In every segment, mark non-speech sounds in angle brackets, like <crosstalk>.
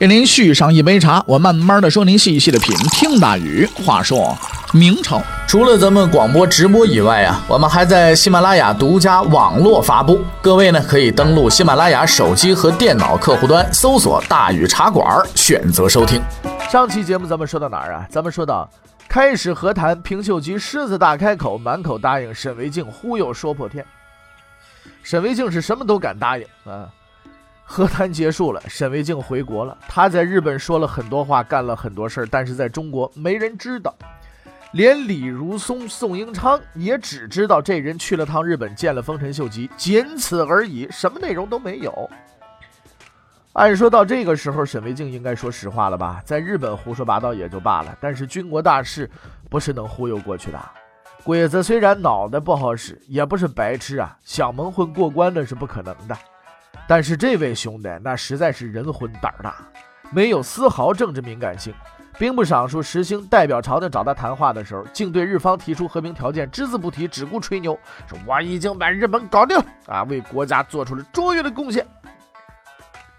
给您续上一杯茶，我慢慢的说，您细细的品。听大宇话说，明朝除了咱们广播直播以外啊，我们还在喜马拉雅独家网络发布。各位呢，可以登录喜马拉雅手机和电脑客户端，搜索“大宇茶馆”，选择收听。上期节目咱们说到哪儿啊？咱们说到开始和谈，平秀吉狮子大开口，满口答应沈维敬，忽悠说破天。沈维敬是什么都敢答应啊。和谈结束了，沈维敬回国了。他在日本说了很多话，干了很多事儿，但是在中国没人知道，连李如松、宋英昌也只知道这人去了趟日本，见了丰臣秀吉，仅此而已，什么内容都没有。按说到这个时候，沈维敬应该说实话了吧？在日本胡说八道也就罢了，但是军国大事不是能忽悠过去的。鬼子虽然脑袋不好使，也不是白痴啊，想蒙混过关那是不可能的。但是这位兄弟那实在是人混胆大，没有丝毫政治敏感性。兵部尚书石兴代表朝廷找他谈话的时候，竟对日方提出和平条件只字不提，只顾吹牛，说我已经把日本搞定啊，为国家做出了卓越的贡献。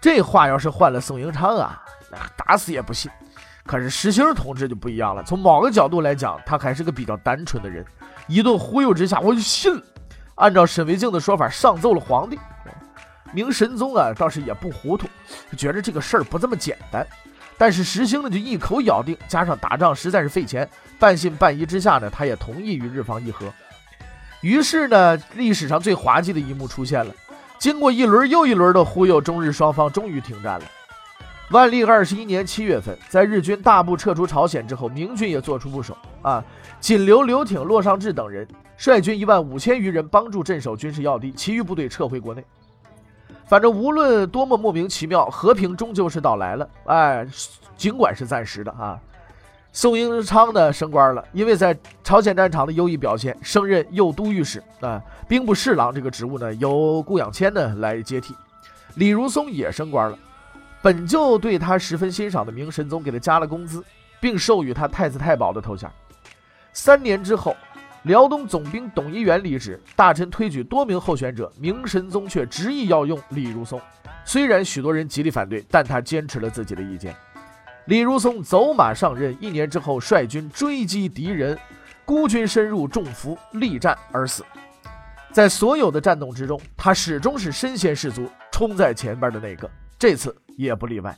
这话要是换了宋英昌啊，那打死也不信。可是石兴同志就不一样了，从某个角度来讲，他还是个比较单纯的人。一顿忽悠之下，我就信了。按照沈维敬的说法，上奏了皇帝。明神宗啊，倒是也不糊涂，觉得这个事儿不这么简单。但是石兴呢，就一口咬定，加上打仗实在是费钱，半信半疑之下呢，他也同意与日方议和。于是呢，历史上最滑稽的一幕出现了。经过一轮又一轮的忽悠，中日双方终于停战了。万历二十一年七月份，在日军大部撤出朝鲜之后，明军也做出部署啊，仅留刘挺、骆尚志等人率军一万五千余人帮助镇守军事要地，其余部队撤回国内。反正无论多么莫名其妙，和平终究是到来了。哎，尽管是暂时的啊。宋英昌呢升官了，因为在朝鲜战场的优异表现，升任右都御史啊，兵部侍郎这个职务呢由顾养谦呢来接替。李如松也升官了，本就对他十分欣赏的明神宗给他加了工资，并授予他太子太保的头衔。三年之后。辽东总兵董一元离职，大臣推举多名候选者，明神宗却执意要用李如松。虽然许多人极力反对，但他坚持了自己的意见。李如松走马上任，一年之后率军追击敌人，孤军深入，中伏，力战而死。在所有的战斗之中，他始终是身先士卒，冲在前边的那个，这次也不例外。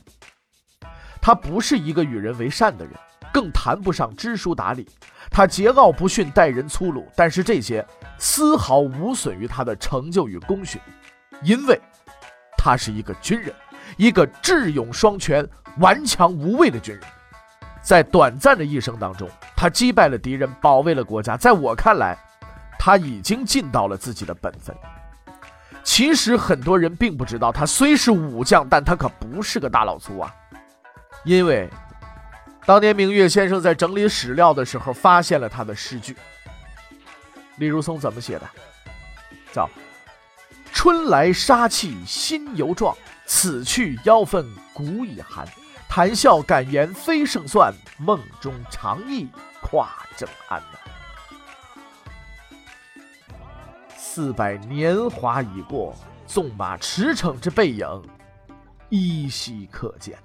他不是一个与人为善的人，更谈不上知书达理。他桀骜不驯，待人粗鲁，但是这些丝毫无损于他的成就与功勋，因为他是一个军人，一个智勇双全、顽强无畏的军人。在短暂的一生当中，他击败了敌人，保卫了国家。在我看来，他已经尽到了自己的本分。其实很多人并不知道，他虽是武将，但他可不是个大老粗啊，因为。当年明月先生在整理史料的时候，发现了他的诗句。李如松怎么写的？叫“春来杀气心犹壮，此去妖氛骨已寒。谈笑敢言非胜算，梦中长忆跨正安。”四百年华已过，纵马驰骋之背影，依稀可见。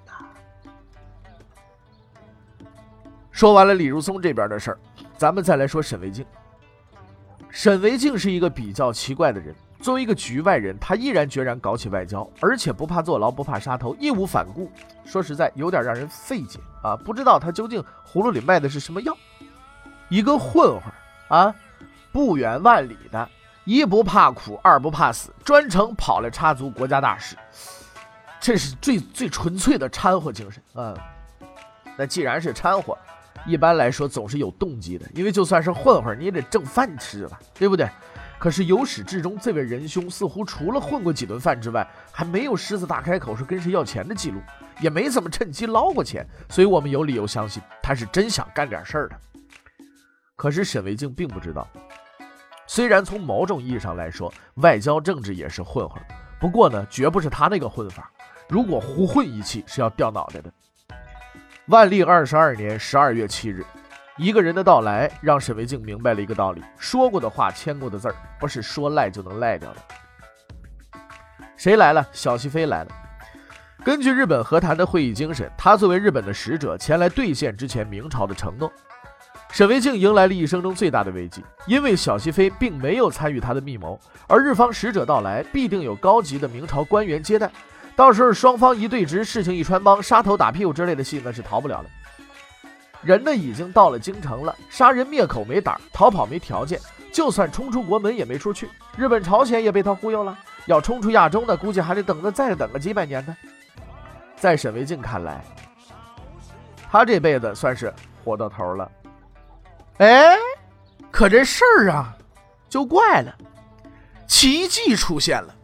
说完了李如松这边的事儿，咱们再来说沈维敬。沈维敬是一个比较奇怪的人，作为一个局外人，他毅然决然搞起外交，而且不怕坐牢，不怕杀头，义无反顾。说实在，有点让人费解啊！不知道他究竟葫芦里卖的是什么药？一个混混啊，不远万里的，一不怕苦，二不怕死，专程跑来插足国家大事，这是最最纯粹的掺和精神啊！那既然是掺和，一般来说总是有动机的，因为就算是混混，你也得挣饭吃吧，对不对？可是由始至终，这位仁兄似乎除了混过几顿饭之外，还没有狮子大开口说跟谁要钱的记录，也没怎么趁机捞过钱，所以我们有理由相信他是真想干点事儿的。可是沈维静并不知道，虽然从某种意义上来说，外交政治也是混混，不过呢，绝不是他那个混法。如果胡混一气，是要掉脑袋的。万历二十二年十二月七日，一个人的到来让沈维静明白了一个道理：说过的话、签过的字儿，不是说赖就能赖掉的。谁来了？小西飞来了。根据日本和谈的会议精神，他作为日本的使者前来兑现之前明朝的承诺。沈维静迎来了一生中最大的危机，因为小西飞并没有参与他的密谋，而日方使者到来，必定有高级的明朝官员接待，到时候双方一对峙，事情一穿帮，杀头打屁股之类的戏那是逃不了的。人呢已经到了京城了，杀人灭口没胆，逃跑没条件，就算冲出国门也没处去。日本朝鲜也被他忽悠了，要冲出亚洲呢，估计还得等着再等个几百年呢。在沈维静看来，他这辈子算是活到头了。哎，可这事儿啊，就怪了，奇迹出现了。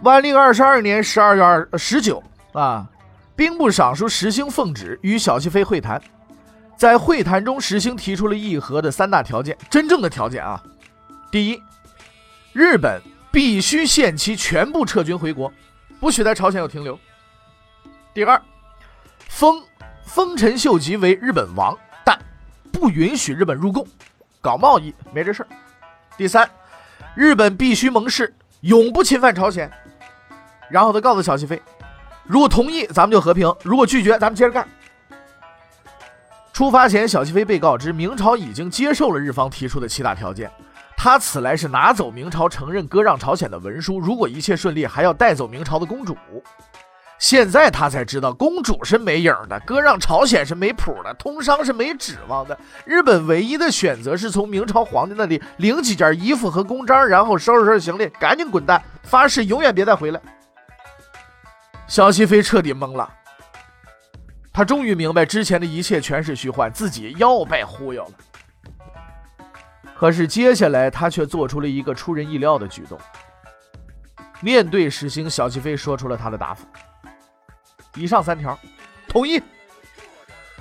万历二十二年十二月二十九啊，兵部尚书石兴奉旨与小西妃会谈，在会谈中，石兴提出了议和的三大条件，真正的条件啊。第一，日本必须限期全部撤军回国，不许在朝鲜有停留。第二，封丰臣秀吉为日本王。但不允许日本入贡，搞贸易没这事儿。第三，日本必须盟誓，永不侵犯朝鲜。然后他告诉小西飞，如果同意，咱们就和平；如果拒绝，咱们接着干。出发前，小西飞被告知明朝已经接受了日方提出的七大条件，他此来是拿走明朝承认割让朝鲜的文书，如果一切顺利，还要带走明朝的公主。现在他才知道，公主是没影的，割让朝鲜是没谱的，通商是没指望的。日本唯一的选择是从明朝皇帝那里领几件衣服和公章，然后收拾收拾行李，赶紧滚蛋，发誓永远别再回来。小西飞彻底懵了，他终于明白之前的一切全是虚幻，自己又被忽悠了。可是接下来，他却做出了一个出人意料的举动。面对石兴，小熹妃说出了他的答复。以上三条，同意。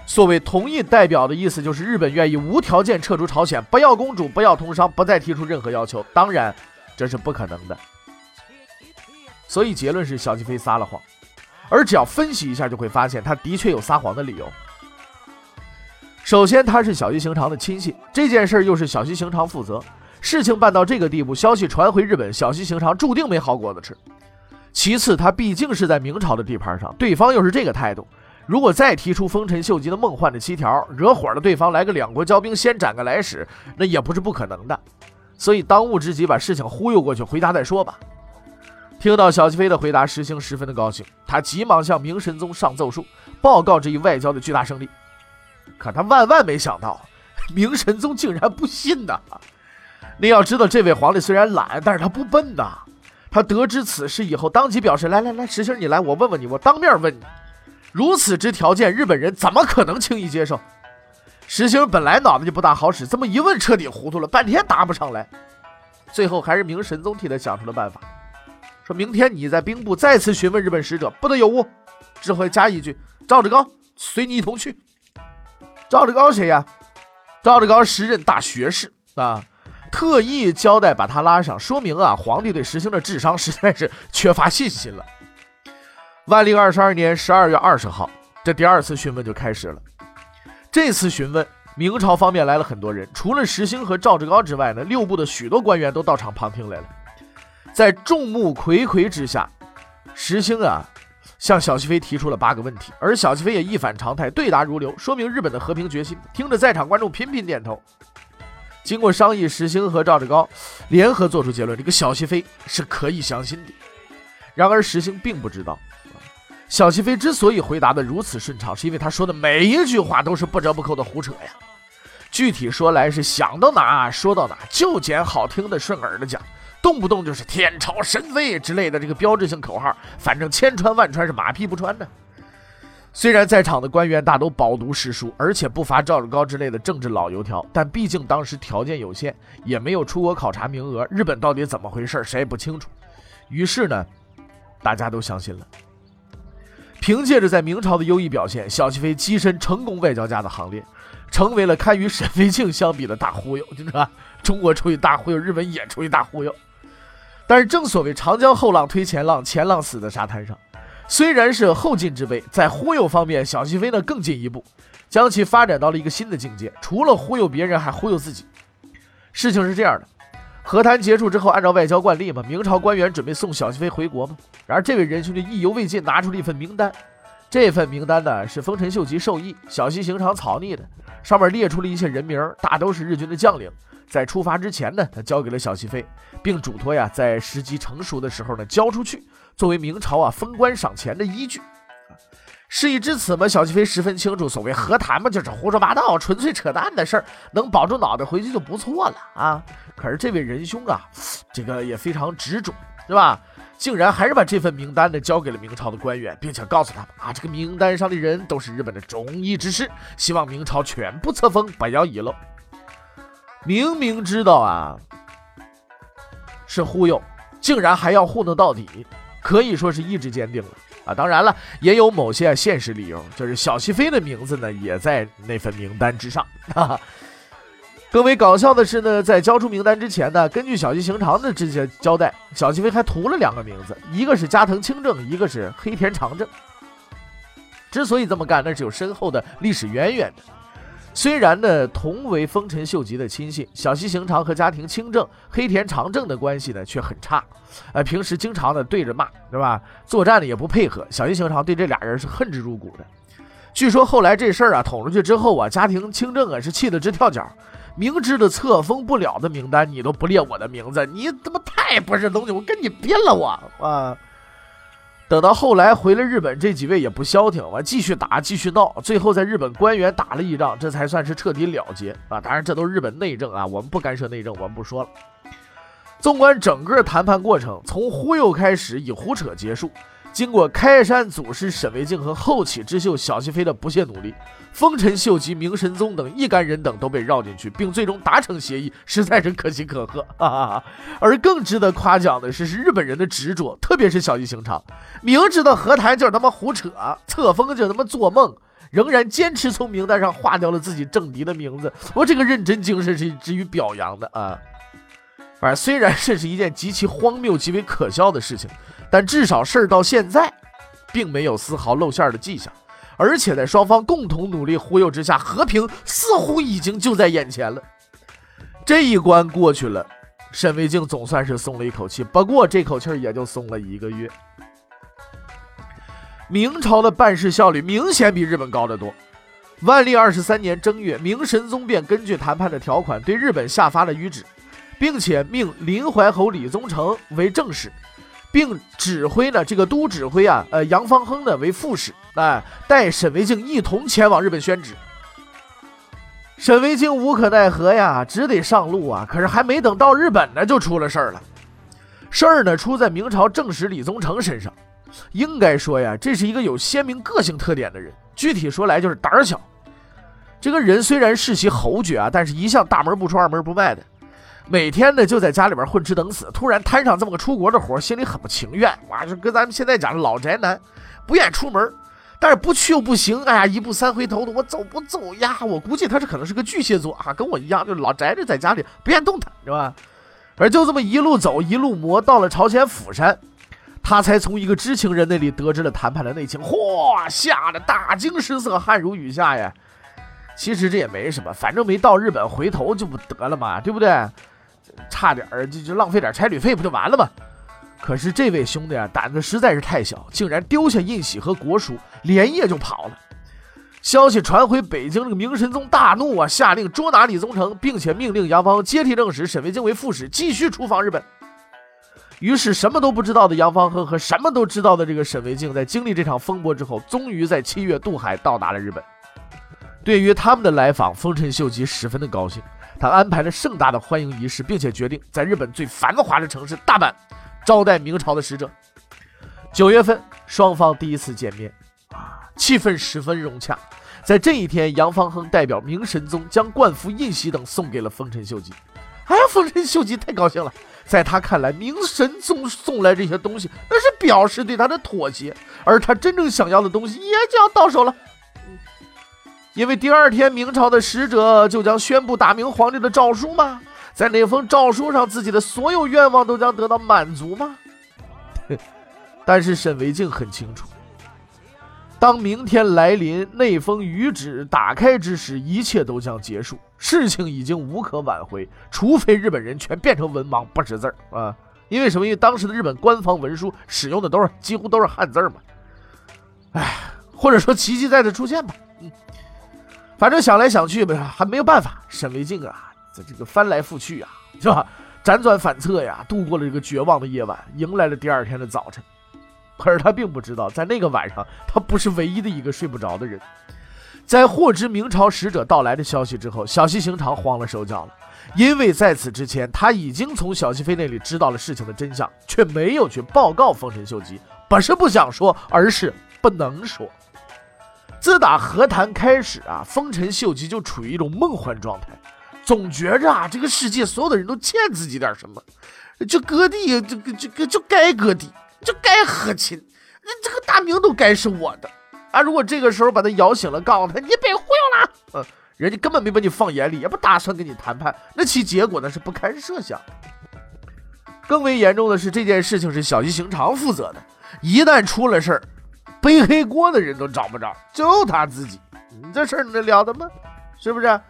所谓同意，代表的意思就是日本愿意无条件撤出朝鲜，不要公主，不要通商，不再提出任何要求。当然，这是不可能的。所以结论是小熹妃撒了谎。而只要分析一下，就会发现他的确有撒谎的理由。首先，他是小西行长的亲信，这件事又是小西行长负责。事情办到这个地步，消息传回日本，小西行长注定没好果子吃。其次，他毕竟是在明朝的地盘上，对方又是这个态度，如果再提出丰臣秀吉的梦幻的七条，惹火了对方，来个两国交兵，先斩个来使，那也不是不可能的。所以当务之急，把事情忽悠过去，回家再说吧。听到小熹妃的回答，石兴十分的高兴，他急忙向明神宗上奏书，报告这一外交的巨大胜利。可他万万没想到，明神宗竟然不信呐！你要知道，这位皇帝虽然懒，但是他不笨呐。他得知此事以后，当即表示：“来来来，石星，你来，我问问你，我当面问你，如此之条件，日本人怎么可能轻易接受？”石星本来脑子就不大好使，这么一问，彻底糊涂了，半天答不上来。最后还是明神宗替他想出了办法，说明天你在兵部再次询问日本使者，不得有误，只会加一句：“赵志高，随你一同去。”赵志高谁呀？赵志高时任大学士啊。特意交代把他拉上，说明啊，皇帝对石兴的智商实在是缺乏信心了。万历二十二年十二月二十号，这第二次询问就开始了。这次询问，明朝方面来了很多人，除了石兴和赵志高之外呢，六部的许多官员都到场旁听来了。在众目睽睽之下，石兴啊向小西飞提出了八个问题，而小西飞也一反常态，对答如流，说明日本的和平决心。听着，在场观众频频点头。经过商议，石兴和赵志高联合做出结论：这个小西飞是可以相信的。然而，石兴并不知道，小西飞之所以回答的如此顺畅，是因为他说的每一句话都是不折不扣的胡扯呀。具体说来，是想到哪说到哪，就捡好听的顺耳的讲，动不动就是“天朝神威”之类的这个标志性口号，反正千穿万穿是马屁不穿的。虽然在场的官员大都饱读诗书，而且不乏赵志高之类的政治老油条，但毕竟当时条件有限，也没有出国考察名额，日本到底怎么回事，谁也不清楚。于是呢，大家都相信了。凭借着在明朝的优异表现，小西飞跻身成功外交家的行列，成为了堪与沈飞庆相比的大忽悠。你知道，中国出去大忽悠，日本也出去大忽悠。但是正所谓长江后浪推前浪，前浪死在沙滩上。虽然是后进之辈，在忽悠方面，小西飞呢更进一步，将其发展到了一个新的境界。除了忽悠别人，还忽悠自己。事情是这样的，和谈结束之后，按照外交惯例嘛，明朝官员准备送小西飞回国嘛。然而这位仁兄就意犹未尽，拿出了一份名单。这份名单呢是丰臣秀吉授意小西行长草拟的，上面列出了一些人名，大都是日军的将领。在出发之前呢，他交给了小西飞，并嘱托呀，在时机成熟的时候呢，交出去，作为明朝啊封官赏钱的依据。事已至此嘛，小西飞十分清楚，所谓和谈嘛，就是胡说八道、纯粹扯淡的事儿，能保住脑袋回去就不错了啊。可是这位仁兄啊，这个也非常执着，是吧？竟然还是把这份名单呢交给了明朝的官员，并且告诉他们啊，这个名单上的人都是日本的忠义之士，希望明朝全部册封，不要遗漏。明明知道啊是忽悠，竟然还要糊弄到底，可以说是意志坚定了啊！当然了，也有某些现实理由，就是小西飞的名字呢也在那份名单之上。哈哈。更为搞笑的是呢，在交出名单之前呢，根据小西行长的这些交代，小西飞还涂了两个名字，一个是加藤清正，一个是黑田长政。之所以这么干，那是有深厚的历史渊源的。虽然呢，同为丰臣秀吉的亲信，小西行长和家庭清正、黑田长政的关系呢却很差，呃，平时经常的对着骂，对吧？作战呢也不配合，小西行长对这俩人是恨之入骨的。据说后来这事儿啊捅出去之后啊，家庭清正啊是气得直跳脚，明知道册封不了的名单你都不列我的名字，你他妈太不是东西，我跟你拼了我啊！等到后来回了日本，这几位也不消停，完继续打，继续闹，最后在日本官员打了一仗，这才算是彻底了结啊！当然，这都是日本内政啊，我们不干涉内政，我们不说了。纵观整个谈判过程，从忽悠开始，以胡扯结束。经过开山祖师沈惟敬和后起之秀小西飞的不懈努力，丰臣秀吉、明神宗等一干人等都被绕进去，并最终达成协议，实在是可喜可贺。哈 <laughs> 哈而更值得夸奖的是，是日本人的执着，特别是小西行长，明知道和谈就是他妈胡扯，册封就他妈做梦，仍然坚持从名单上划掉了自己政敌的名字。我这个认真精神是值于表扬的啊！反正虽然这是一件极其荒谬、极为可笑的事情。但至少事儿到现在，并没有丝毫露馅的迹象，而且在双方共同努力忽悠之下，和平似乎已经就在眼前了。这一关过去了，沈维敬总算是松了一口气。不过这口气也就松了一个月。明朝的办事效率明显比日本高得多。万历二十三年正月，明神宗便根据谈判的条款，对日本下发了谕旨，并且命林淮侯李宗成为正使。并指挥呢，这个都指挥啊，呃，杨方亨呢为副使，哎，带沈维敬一同前往日本宣旨。沈维敬无可奈何呀，只得上路啊。可是还没等到日本呢，就出了事儿了。事儿呢出在明朝正使李宗成身上。应该说呀，这是一个有鲜明个性特点的人。具体说来就是胆儿小。这个人虽然世袭侯爵啊，但是一向大门不出二门不迈的。每天呢就在家里边混吃等死，突然摊上这么个出国的活，心里很不情愿。哇，就跟咱们现在讲的老宅男，不愿出门，但是不去又不行。哎呀，一步三回头的，我走不走呀？我估计他是可能是个巨蟹座啊，跟我一样，就老宅着在家里不愿动弹，是吧？而就这么一路走一路磨，到了朝鲜釜山，他才从一个知情人那里得知了谈判的内情。嚯，吓得大惊失色，汗如雨下呀。其实这也没什么，反正没到日本，回头就不得了嘛，对不对？差点儿就就浪费点差旅费不就完了吗？可是这位兄弟啊，胆子实在是太小，竟然丢下印玺和国书，连夜就跑了。消息传回北京，这个明神宗大怒啊，下令捉拿李宗成，并且命令杨芳接替正使，沈维敬为副使，继续出访日本。于是什么都不知道的杨芳和和什么都知道的这个沈维敬，在经历这场风波之后，终于在七月渡海到达了日本。对于他们的来访，丰臣秀吉十分的高兴。他安排了盛大的欢迎仪式，并且决定在日本最繁华的城市大阪招待明朝的使者。九月份，双方第一次见面，气氛十分融洽。在这一天，杨方亨代表明神宗将冠服、印玺等送给了丰臣秀吉。哎呀，丰臣秀吉太高兴了，在他看来，明神宗送来这些东西，那是表示对他的妥协，而他真正想要的东西也就要到手了。因为第二天，明朝的使者就将宣布大明皇帝的诏书吗，在那封诏书上，自己的所有愿望都将得到满足吗？<laughs> 但是沈维敬很清楚，当明天来临，那封谕旨打开之时，一切都将结束，事情已经无可挽回，除非日本人全变成文盲，不识字儿啊！因为什么？因为当时的日本官方文书使用的都是几乎都是汉字嘛。哎，或者说奇迹再次出现吧。嗯。反正想来想去吧，还没有办法。沈维敬啊，在这个翻来覆去啊，是吧？辗转反侧呀，度过了这个绝望的夜晚，迎来了第二天的早晨。可是他并不知道，在那个晚上，他不是唯一的一个睡不着的人。在获知明朝使者到来的消息之后，小西行长慌了手脚了，因为在此之前，他已经从小西飞那里知道了事情的真相，却没有去报告丰臣秀吉，不是不想说，而是不能说。自打和谈开始啊，丰臣秀吉就处于一种梦幻状态，总觉着啊，这个世界所有的人都欠自己点什么，就割地，这个这个就该割地，就该和亲，那这个大明都该是我的啊！如果这个时候把他摇醒了，告诉他你别忽悠了，嗯，人家根本没把你放眼里，也不打算跟你谈判，那其结果那是不堪设想。更为严重的是，这件事情是小西行长负责的，一旦出了事儿。背黑锅的人都找不着，就他自己。你这事儿能了得吗？是不是？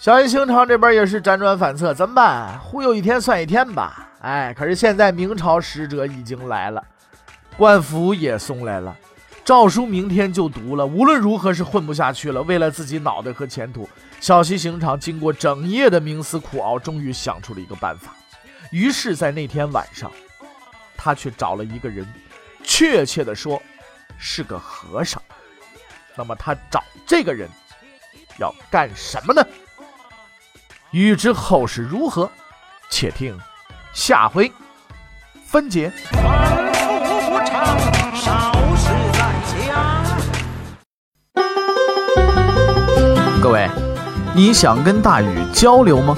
小西刑场这边也是辗转反侧，怎么办？忽悠一天算一天吧。哎，可是现在明朝使者已经来了，官府也送来了，诏书明天就读了。无论如何是混不下去了。为了自己脑袋和前途，小西行长经过整夜的冥思苦熬，终于想出了一个办法。于是，在那天晚上，他去找了一个人，确切的说。是个和尚，那么他找这个人要干什么呢？欲知后事如何，且听下回分解。各位，你想跟大禹交流吗？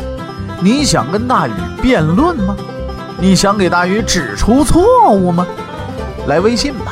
你想跟大禹辩论吗？你想给大禹指出错误吗？来微信吧。